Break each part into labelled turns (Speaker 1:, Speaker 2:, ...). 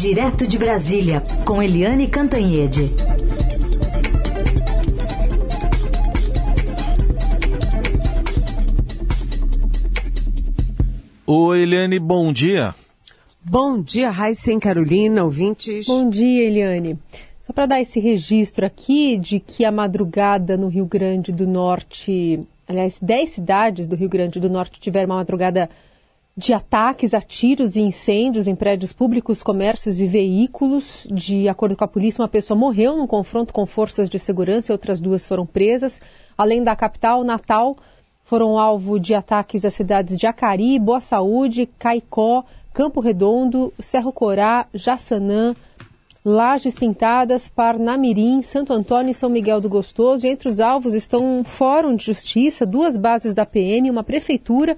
Speaker 1: Direto de Brasília, com Eliane Cantanhede.
Speaker 2: Oi, Eliane, bom dia.
Speaker 3: Bom dia, Raíssen Carolina, ouvintes.
Speaker 4: Bom dia, Eliane. Só para dar esse registro aqui de que a madrugada no Rio Grande do Norte, aliás, 10 cidades do Rio Grande do Norte tiveram uma madrugada de ataques a tiros e incêndios em prédios públicos, comércios e veículos. De acordo com a polícia, uma pessoa morreu num confronto com forças de segurança e outras duas foram presas. Além da capital, Natal, foram alvo de ataques às cidades de Acari, Boa Saúde, Caicó, Campo Redondo, Cerro Corá, Jaçanã, Lajes Pintadas, Parnamirim, Santo Antônio e São Miguel do Gostoso. E entre os alvos estão um fórum de justiça, duas bases da PM, uma prefeitura,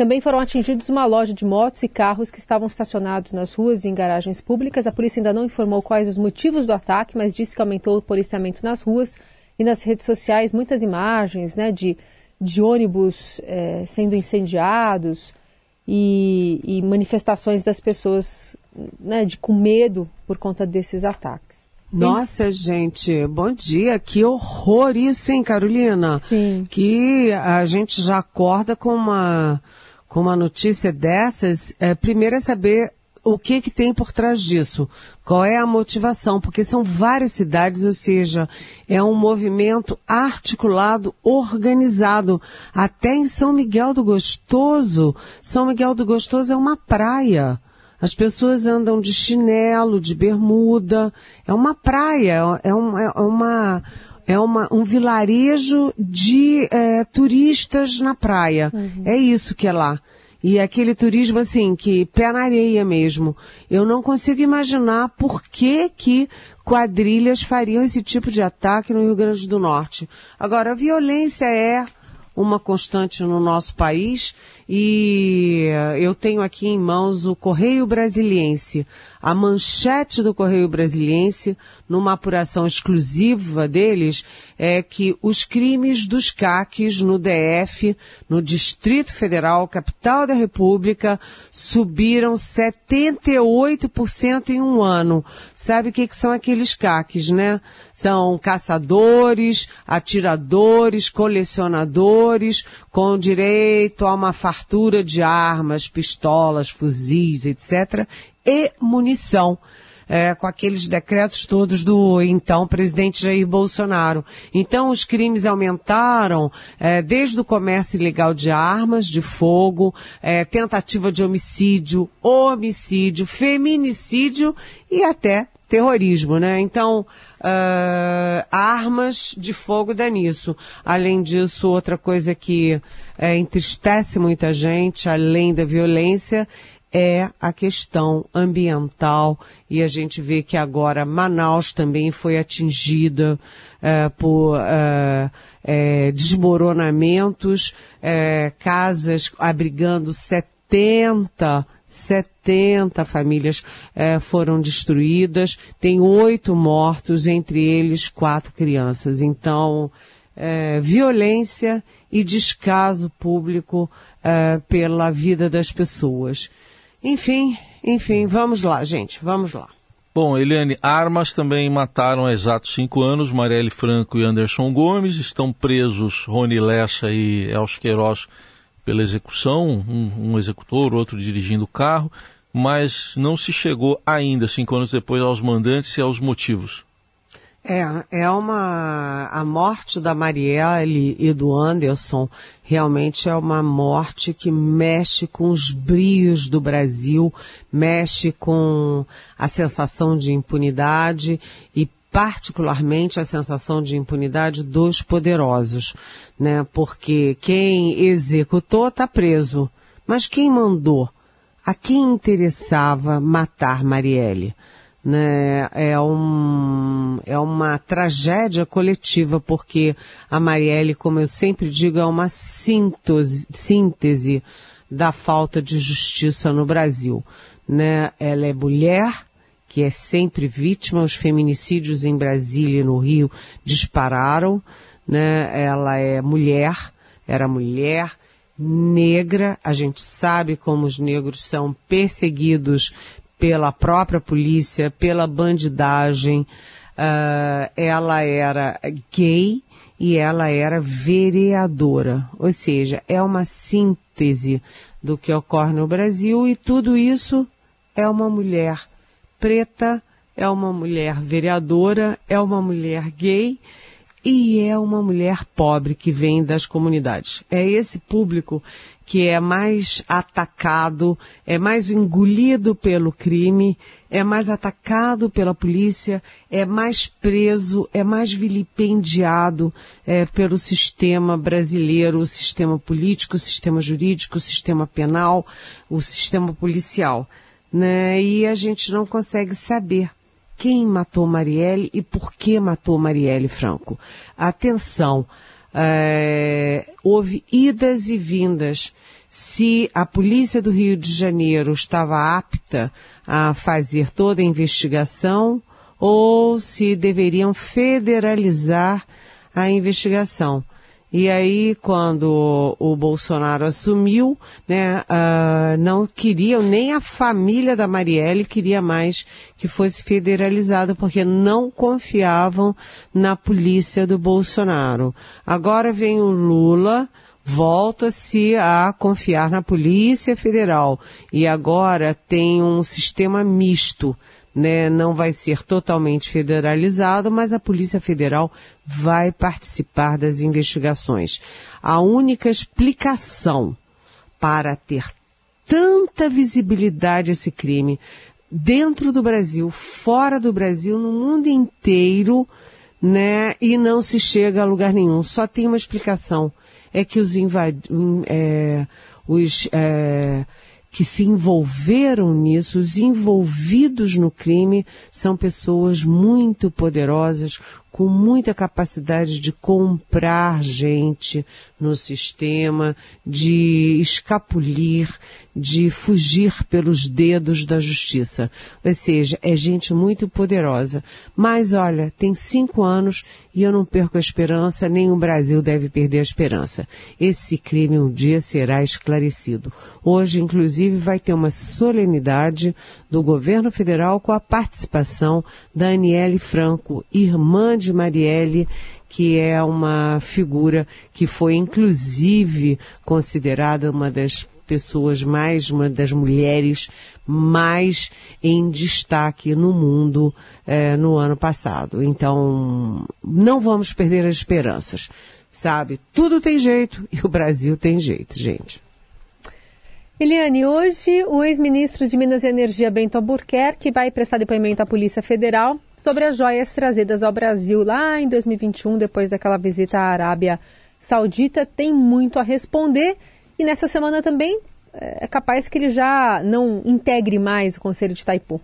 Speaker 4: também foram atingidos uma loja de motos e carros que estavam estacionados nas ruas e em garagens públicas. A polícia ainda não informou quais os motivos do ataque, mas disse que aumentou o policiamento nas ruas e nas redes sociais. Muitas imagens né, de, de ônibus é, sendo incendiados e, e, manifestações das pessoas né, de, com medo por conta desses ataques.
Speaker 3: Nossa, gente, bom dia. Que horror isso, hein, Carolina?
Speaker 4: Sim.
Speaker 3: Que a gente já acorda com uma com uma notícia dessas, é, primeiro é saber o que que tem por trás disso, qual é a motivação, porque são várias cidades, ou seja, é um movimento articulado, organizado, até em São Miguel do Gostoso. São Miguel do Gostoso é uma praia. As pessoas andam de chinelo, de bermuda. É uma praia, é, um, é uma é uma, um vilarejo de é, turistas na praia. Uhum. É isso que é lá. E é aquele turismo assim, que pé na areia mesmo. Eu não consigo imaginar por que que quadrilhas fariam esse tipo de ataque no Rio Grande do Norte. Agora, a violência é uma constante no nosso país e eu tenho aqui em mãos o Correio Brasiliense, a manchete do Correio Brasiliense, numa apuração exclusiva deles, é que os crimes dos CACs no DF, no Distrito Federal, capital da República, subiram 78% em um ano. Sabe o que, que são aqueles CACs, né? São caçadores, atiradores, colecionadores, com direito a uma fartura de armas, pistolas, fuzis, etc., e munição. É, com aqueles decretos todos do então presidente Jair Bolsonaro. Então os crimes aumentaram é, desde o comércio ilegal de armas de fogo, é, tentativa de homicídio, homicídio, feminicídio e até terrorismo, né? Então, uh, armas de fogo dá nisso. Além disso, outra coisa que é, entristece muita gente, além da violência, é a questão ambiental e a gente vê que agora Manaus também foi atingida uh, por uh, desmoronamentos, casas abrigando 70 70 famílias foram destruídas, tem oito mortos, entre eles quatro crianças. Então, violência e descaso público pela vida das pessoas. Enfim, enfim, vamos lá, gente, vamos lá.
Speaker 2: Bom, Eliane, armas também mataram há exatos cinco anos Marielle Franco e Anderson Gomes. Estão presos Rony Lessa e Elcio Queiroz pela execução, um, um executor, outro dirigindo o carro, mas não se chegou ainda, cinco anos depois, aos mandantes e aos motivos.
Speaker 3: É, é uma. A morte da Marielle e do Anderson realmente é uma morte que mexe com os brios do Brasil, mexe com a sensação de impunidade e particularmente a sensação de impunidade dos poderosos, né? Porque quem executou está preso, mas quem mandou? A quem interessava matar Marielle? né, é, um, é uma tragédia coletiva, porque a Marielle, como eu sempre digo, é uma síntese, da falta de justiça no Brasil. Né? Ela é mulher, que é sempre vítima, os feminicídios em Brasília e no Rio dispararam, né? ela é mulher, era mulher, negra, a gente sabe como os negros são perseguidos pela própria polícia, pela bandidagem. Uh, ela era gay e ela era vereadora, ou seja, é uma síntese do que ocorre no Brasil e tudo isso é uma mulher preta, é uma mulher vereadora, é uma mulher gay e é uma mulher pobre que vem das comunidades. É esse público que é mais atacado, é mais engolido pelo crime, é mais atacado pela polícia, é mais preso, é mais vilipendiado é, pelo sistema brasileiro, o sistema político, o sistema jurídico, o sistema penal, o sistema policial. Né? E a gente não consegue saber quem matou Marielle e por que matou Marielle Franco. Atenção, é, houve idas e vindas. Se a polícia do Rio de Janeiro estava apta a fazer toda a investigação ou se deveriam federalizar a investigação. E aí, quando o Bolsonaro assumiu, né, uh, não queriam, nem a família da Marielle queria mais que fosse federalizado, porque não confiavam na polícia do Bolsonaro. Agora vem o Lula, volta-se a confiar na Polícia Federal. E agora tem um sistema misto né, não vai ser totalmente federalizado, mas a Polícia Federal vai participar das investigações. A única explicação para ter tanta visibilidade esse crime dentro do Brasil, fora do Brasil, no mundo inteiro, né, e não se chega a lugar nenhum. Só tem uma explicação, é que os invadidos, é, os é, que se envolveram nisso, os envolvidos no crime, são pessoas muito poderosas, com muita capacidade de comprar gente no sistema, de escapulir, de fugir pelos dedos da justiça. Ou seja, é gente muito poderosa. Mas olha, tem cinco anos e eu não perco a esperança, nem o Brasil deve perder a esperança. Esse crime um dia será esclarecido. Hoje, inclusive, vai ter uma solenidade do governo federal com a participação da Aniele Franco, irmã de Marielle, que é uma figura que foi inclusive considerada uma das pessoas mais, uma das mulheres mais em destaque no mundo eh, no ano passado. Então, não vamos perder as esperanças, sabe? Tudo tem jeito e o Brasil tem jeito, gente.
Speaker 4: Eliane, hoje o ex-ministro de Minas e Energia Bento Albuquerque vai prestar depoimento à Polícia Federal sobre as joias trazidas ao Brasil lá em 2021, depois daquela visita à Arábia Saudita. Tem muito a responder e nessa semana também é capaz que ele já não integre mais o Conselho de Itaipu.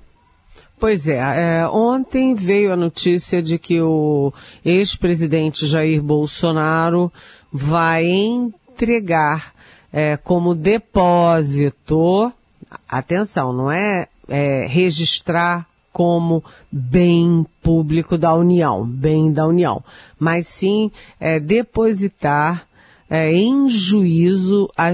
Speaker 3: Pois é, é, ontem veio a notícia de que o ex-presidente Jair Bolsonaro vai entregar é, como depósito, atenção, não é, é registrar como bem público da União, bem da União, mas sim é, depositar é, em juízo a,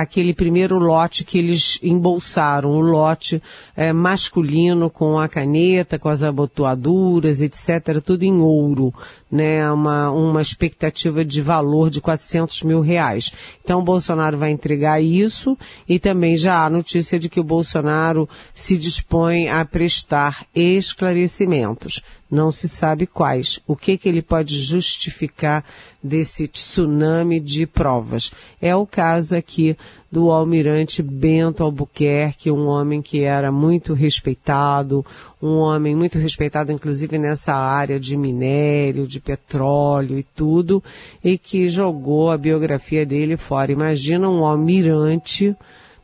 Speaker 3: aquele primeiro lote que eles embolsaram, o lote é, masculino com a caneta, com as abotoaduras, etc., tudo em ouro, né, uma, uma expectativa de valor de 400 mil reais. Então o Bolsonaro vai entregar isso e também já há notícia de que o Bolsonaro se dispõe a prestar esclarecimentos não se sabe quais. O que, que ele pode justificar desse tsunami de provas? É o caso aqui do almirante Bento Albuquerque, um homem que era muito respeitado, um homem muito respeitado inclusive nessa área de minério, de petróleo e tudo, e que jogou a biografia dele fora. Imagina um almirante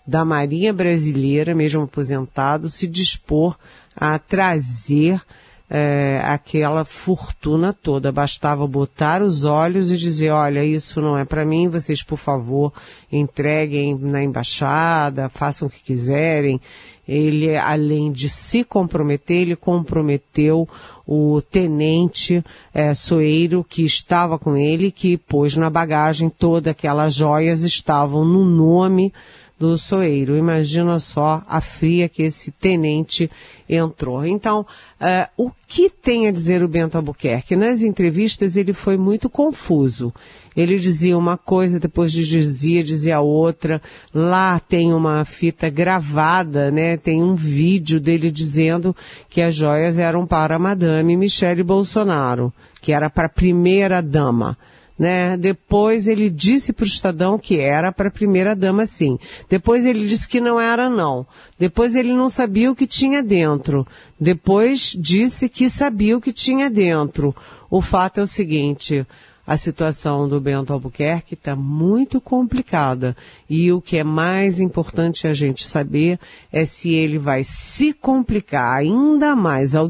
Speaker 3: da Marinha Brasileira, mesmo aposentado, se dispor a trazer é, aquela fortuna toda. Bastava botar os olhos e dizer, olha, isso não é para mim, vocês por favor entreguem na embaixada, façam o que quiserem. Ele, além de se comprometer, ele comprometeu o tenente é, Soeiro que estava com ele, que pôs na bagagem todas aquelas joias estavam no nome do Soeiro. Imagina só a fria que esse tenente entrou. Então, uh, o que tem a dizer o Bento Albuquerque? Nas entrevistas ele foi muito confuso. Ele dizia uma coisa, depois dizia, dizia outra. Lá tem uma fita gravada, né? Tem um vídeo dele dizendo que as joias eram para a Madame Michele Bolsonaro, que era para a primeira dama né? Depois ele disse para o Estadão que era para a primeira dama sim. Depois ele disse que não era não. Depois ele não sabia o que tinha dentro. Depois disse que sabia o que tinha dentro. O fato é o seguinte, a situação do Bento Albuquerque está muito complicada. E o que é mais importante a gente saber é se ele vai se complicar ainda mais ao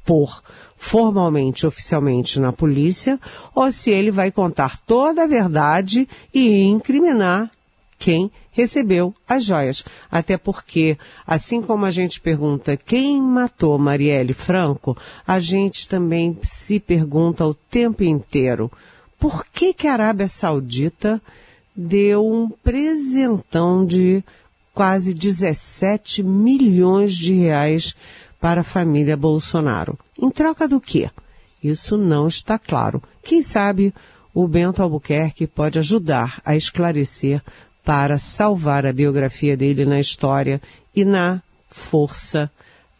Speaker 3: depor formalmente, oficialmente na polícia, ou se ele vai contar toda a verdade e incriminar quem recebeu as joias. Até porque, assim como a gente pergunta quem matou Marielle Franco, a gente também se pergunta o tempo inteiro por que, que a Arábia Saudita deu um presentão de quase 17 milhões de reais para a família Bolsonaro. Em troca do quê? Isso não está claro. Quem sabe o Bento Albuquerque pode ajudar a esclarecer para salvar a biografia dele na história e na força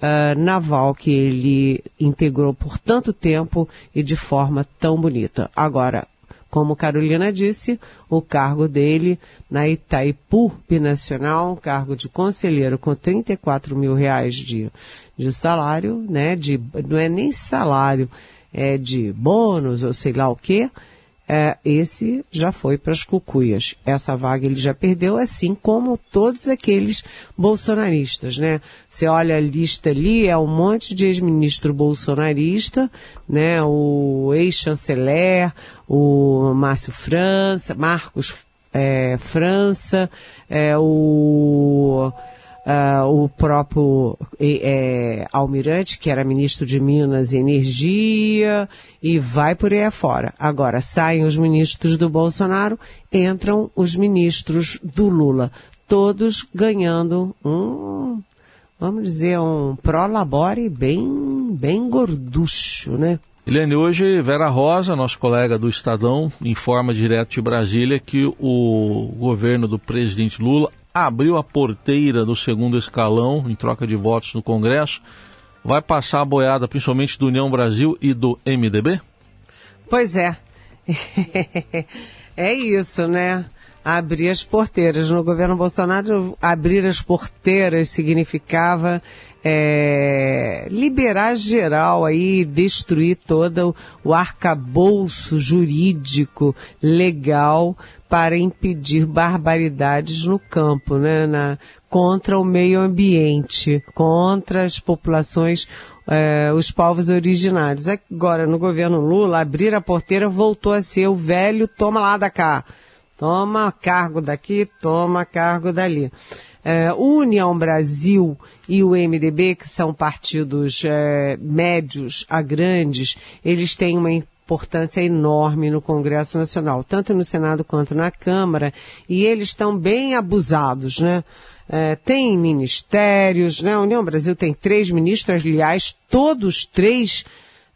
Speaker 3: uh, naval que ele integrou por tanto tempo e de forma tão bonita. Agora, como Carolina disse, o cargo dele na Itaipu Binacional, um cargo de conselheiro com 34 mil reais de, de salário, né? De, não é nem salário, é de bônus ou sei lá o quê. É, esse já foi para as cucuias. Essa vaga ele já perdeu, assim como todos aqueles bolsonaristas, né? Você olha a lista ali, é um monte de ex-ministro bolsonarista, né? O ex-chanceler, o Márcio França, Marcos é, França, é, o Uh, o próprio é, Almirante, que era ministro de Minas e Energia, e vai por aí afora. Agora, saem os ministros do Bolsonaro, entram os ministros do Lula, todos ganhando um, vamos dizer, um prolabore bem, bem gorducho, né?
Speaker 2: Eliane, hoje Vera Rosa, nosso colega do Estadão, informa direto de Brasília que o governo do presidente Lula abriu a porteira do segundo escalão em troca de votos no Congresso, vai passar a boiada principalmente do União Brasil e do MDB?
Speaker 3: Pois é. é isso, né? Abrir as porteiras. No governo Bolsonaro, abrir as porteiras significava é, liberar geral aí, destruir todo o arcabouço jurídico legal para impedir barbaridades no campo, né, na, contra o meio ambiente, contra as populações, é, os povos originários. Agora, no governo Lula, abrir a porteira voltou a ser o velho toma lá da cá. Toma cargo daqui, toma cargo dali. É, União Brasil e o MDB, que são partidos é, médios a grandes, eles têm uma importância enorme no Congresso Nacional, tanto no Senado quanto na Câmara, e eles estão bem abusados, né? É, tem ministérios, né? A União Brasil tem três ministros, aliás, todos três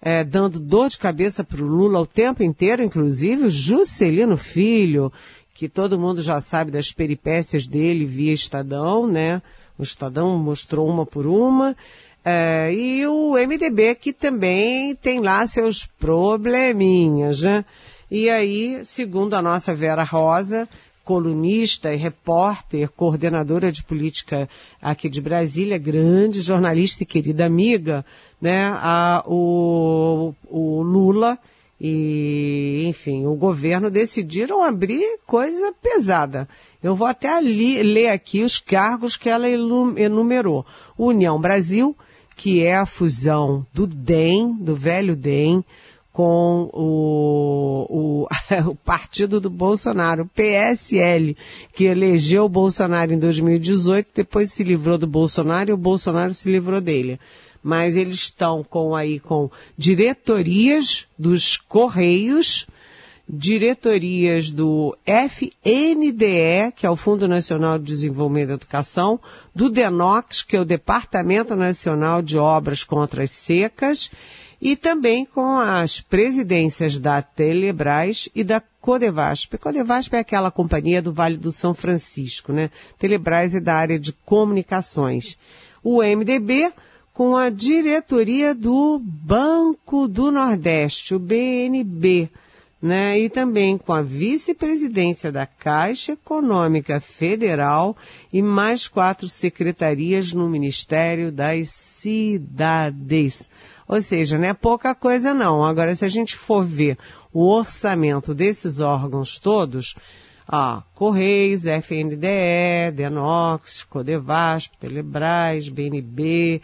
Speaker 3: é, dando dor de cabeça para o Lula o tempo inteiro, inclusive o Juscelino Filho, que todo mundo já sabe das peripécias dele via Estadão, né? O Estadão mostrou uma por uma. É, e o MDB que também tem lá seus probleminhas, né? E aí, segundo a nossa Vera Rosa, colunista e repórter, coordenadora de política aqui de Brasília, grande jornalista e querida amiga, né? A, o, o Lula e, enfim, o governo decidiram abrir coisa pesada. Eu vou até ali, ler aqui os cargos que ela enumerou. União Brasil, que é a fusão do DEM, do velho DEM, com o, o, o, partido do Bolsonaro, o PSL, que elegeu o Bolsonaro em 2018, depois se livrou do Bolsonaro e o Bolsonaro se livrou dele mas eles estão com aí com diretorias dos Correios, diretorias do FNDE, que é o Fundo Nacional de Desenvolvimento da Educação, do DENOX, que é o Departamento Nacional de Obras contra as Secas, e também com as presidências da Telebras e da Codevasp. Codevasp é aquela companhia do Vale do São Francisco, né? Telebras é da área de comunicações. O MDB com a diretoria do Banco do Nordeste, o BNB, né? E também com a vice-presidência da Caixa Econômica Federal e mais quatro secretarias no Ministério das Cidades. Ou seja, não é pouca coisa não. Agora, se a gente for ver o orçamento desses órgãos todos, ah, Correios, FNDE, Denox, Codevasp, Telebras, BNB,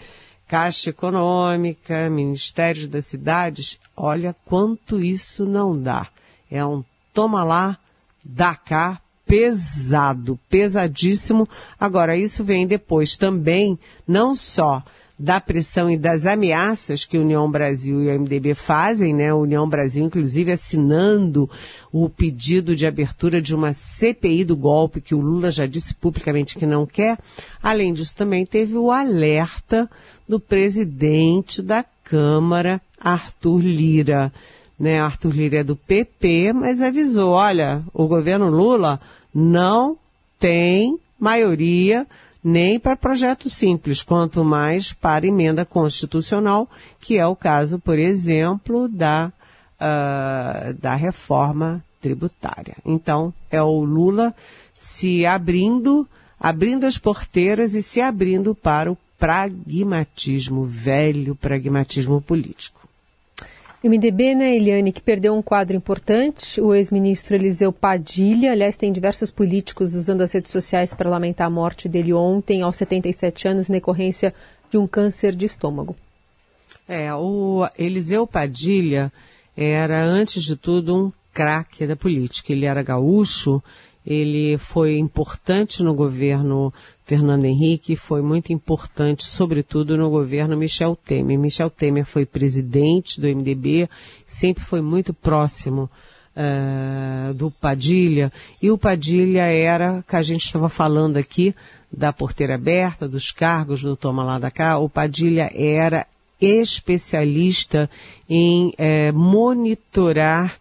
Speaker 3: Caixa Econômica, Ministérios das Cidades, olha quanto isso não dá. É um toma lá, dá cá, pesado, pesadíssimo. Agora, isso vem depois também, não só da pressão e das ameaças que a União Brasil e o MDB fazem, né? A União Brasil, inclusive, assinando o pedido de abertura de uma CPI do golpe que o Lula já disse publicamente que não quer. Além disso, também teve o alerta do presidente da Câmara, Arthur Lira. Né? Arthur Lira é do PP, mas avisou, olha, o governo Lula não tem maioria nem para projeto simples, quanto mais para emenda constitucional, que é o caso, por exemplo, da, uh, da reforma tributária. Então, é o Lula se abrindo, abrindo as porteiras e se abrindo para o pragmatismo, velho pragmatismo político.
Speaker 4: MDB, né, Eliane, que perdeu um quadro importante, o ex-ministro Eliseu Padilha, aliás, tem diversos políticos usando as redes sociais para lamentar a morte dele ontem, aos 77 anos, na decorrência de um câncer de estômago.
Speaker 3: É, o Eliseu Padilha era, antes de tudo, um craque da política. Ele era gaúcho, ele foi importante no governo Fernando Henrique, foi muito importante, sobretudo no governo Michel Temer. Michel Temer foi presidente do MDB, sempre foi muito próximo uh, do Padilha, e o Padilha era, que a gente estava falando aqui, da porteira aberta, dos cargos do Toma Lá da Cá, o Padilha era especialista em eh, monitorar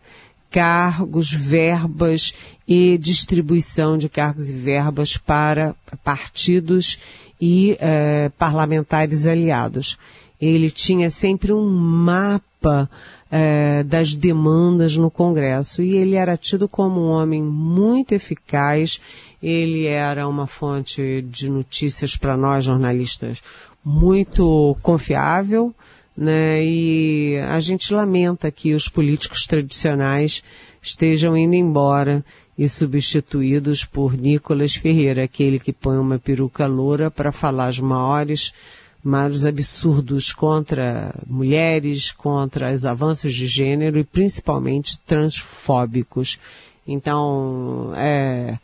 Speaker 3: cargos, verbas e distribuição de cargos e verbas para partidos e eh, parlamentares aliados. Ele tinha sempre um mapa eh, das demandas no Congresso e ele era tido como um homem muito eficaz. Ele era uma fonte de notícias para nós jornalistas muito confiável né? E a gente lamenta que os políticos tradicionais estejam indo embora e substituídos por Nicolas Ferreira, aquele que põe uma peruca loura para falar os maiores, maiores absurdos contra mulheres, contra os avanços de gênero e principalmente transfóbicos. Então, é,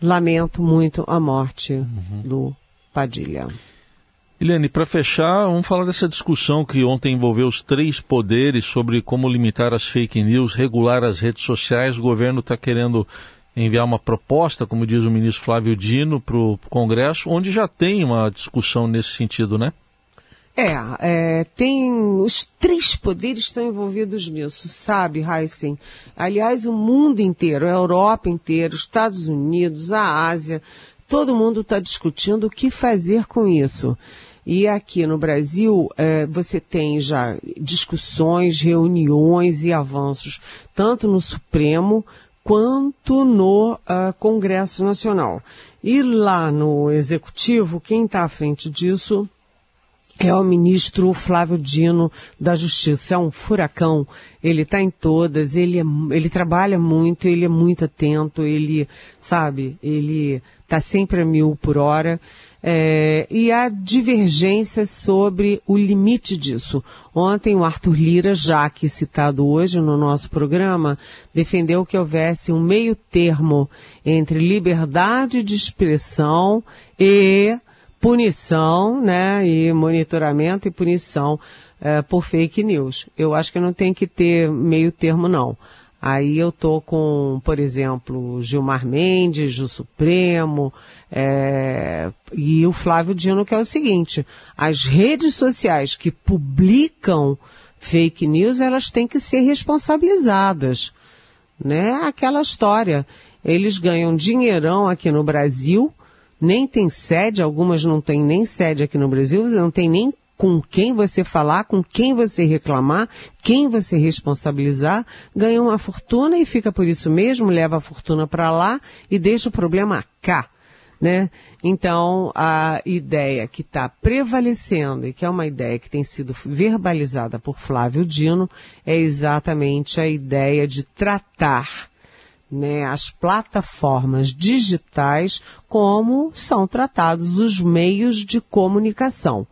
Speaker 3: lamento muito a morte uhum. do Padilha.
Speaker 2: Helene, para fechar, vamos falar dessa discussão que ontem envolveu os três poderes sobre como limitar as fake news, regular as redes sociais. O governo está querendo enviar uma proposta, como diz o ministro Flávio Dino, para o Congresso, onde já tem uma discussão nesse sentido, né?
Speaker 3: É, é, tem os três poderes estão envolvidos nisso, sabe, Heisen? Aliás, o mundo inteiro, a Europa inteira, os Estados Unidos, a Ásia, todo mundo está discutindo o que fazer com isso. E aqui no Brasil, é, você tem já discussões, reuniões e avanços, tanto no Supremo quanto no uh, Congresso Nacional. E lá no Executivo, quem está à frente disso é o ministro Flávio Dino da Justiça. É um furacão. Ele está em todas, ele, é, ele trabalha muito, ele é muito atento, ele, sabe, ele está sempre a mil por hora é, e há divergências sobre o limite disso. Ontem o Arthur Lira, já que citado hoje no nosso programa, defendeu que houvesse um meio termo entre liberdade de expressão e punição, né, e monitoramento e punição é, por fake news. Eu acho que não tem que ter meio termo não. Aí eu tô com, por exemplo, Gilmar Mendes, do Supremo, é, e o Flávio Dino, que é o seguinte, as redes sociais que publicam fake news, elas têm que ser responsabilizadas. Né? Aquela história. Eles ganham dinheirão aqui no Brasil, nem tem sede, algumas não têm nem sede aqui no Brasil, não tem nem com quem você falar, com quem você reclamar, quem você responsabilizar, ganha uma fortuna e fica por isso mesmo, leva a fortuna para lá e deixa o problema cá. Né? Então, a ideia que está prevalecendo e que é uma ideia que tem sido verbalizada por Flávio Dino é exatamente a ideia de tratar né, as plataformas digitais como são tratados os meios de comunicação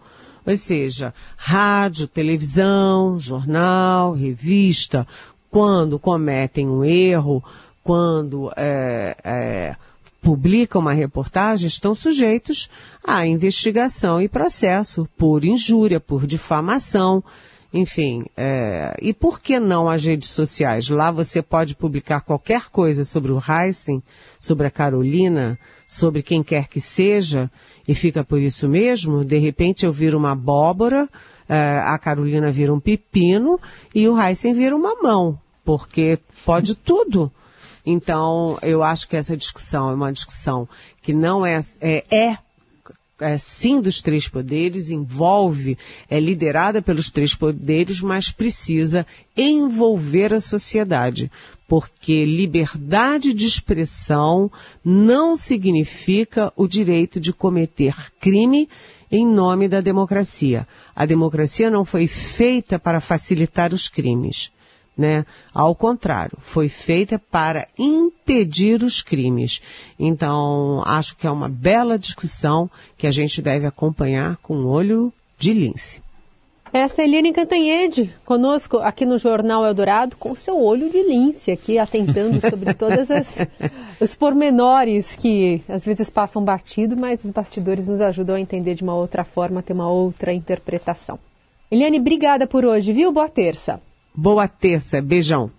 Speaker 3: ou seja, rádio, televisão, jornal, revista, quando cometem um erro, quando é, é, publicam uma reportagem, estão sujeitos à investigação e processo por injúria, por difamação, enfim. É, e por que não as redes sociais? Lá você pode publicar qualquer coisa sobre o Heisen, sobre a Carolina, sobre quem quer que seja, e fica por isso mesmo, de repente eu viro uma abóbora, eh, a Carolina vira um pepino e o Heisen vira uma mão, porque pode tudo. Então, eu acho que essa discussão é uma discussão que não é, é, é é, sim dos três poderes, envolve, é liderada pelos três poderes, mas precisa envolver a sociedade. Porque liberdade de expressão não significa o direito de cometer crime em nome da democracia. A democracia não foi feita para facilitar os crimes né? Ao contrário, foi feita para impedir os crimes. Então, acho que é uma bela discussão que a gente deve acompanhar com olho de lince.
Speaker 4: Essa é Eliane Cantanhede, conosco aqui no Jornal Eldorado, com seu olho de lince aqui, atentando sobre todas as os pormenores que às vezes passam batido, mas os bastidores nos ajudam a entender de uma outra forma, a ter uma outra interpretação. Eliane, obrigada por hoje, viu? Boa terça.
Speaker 3: Boa terça. Beijão.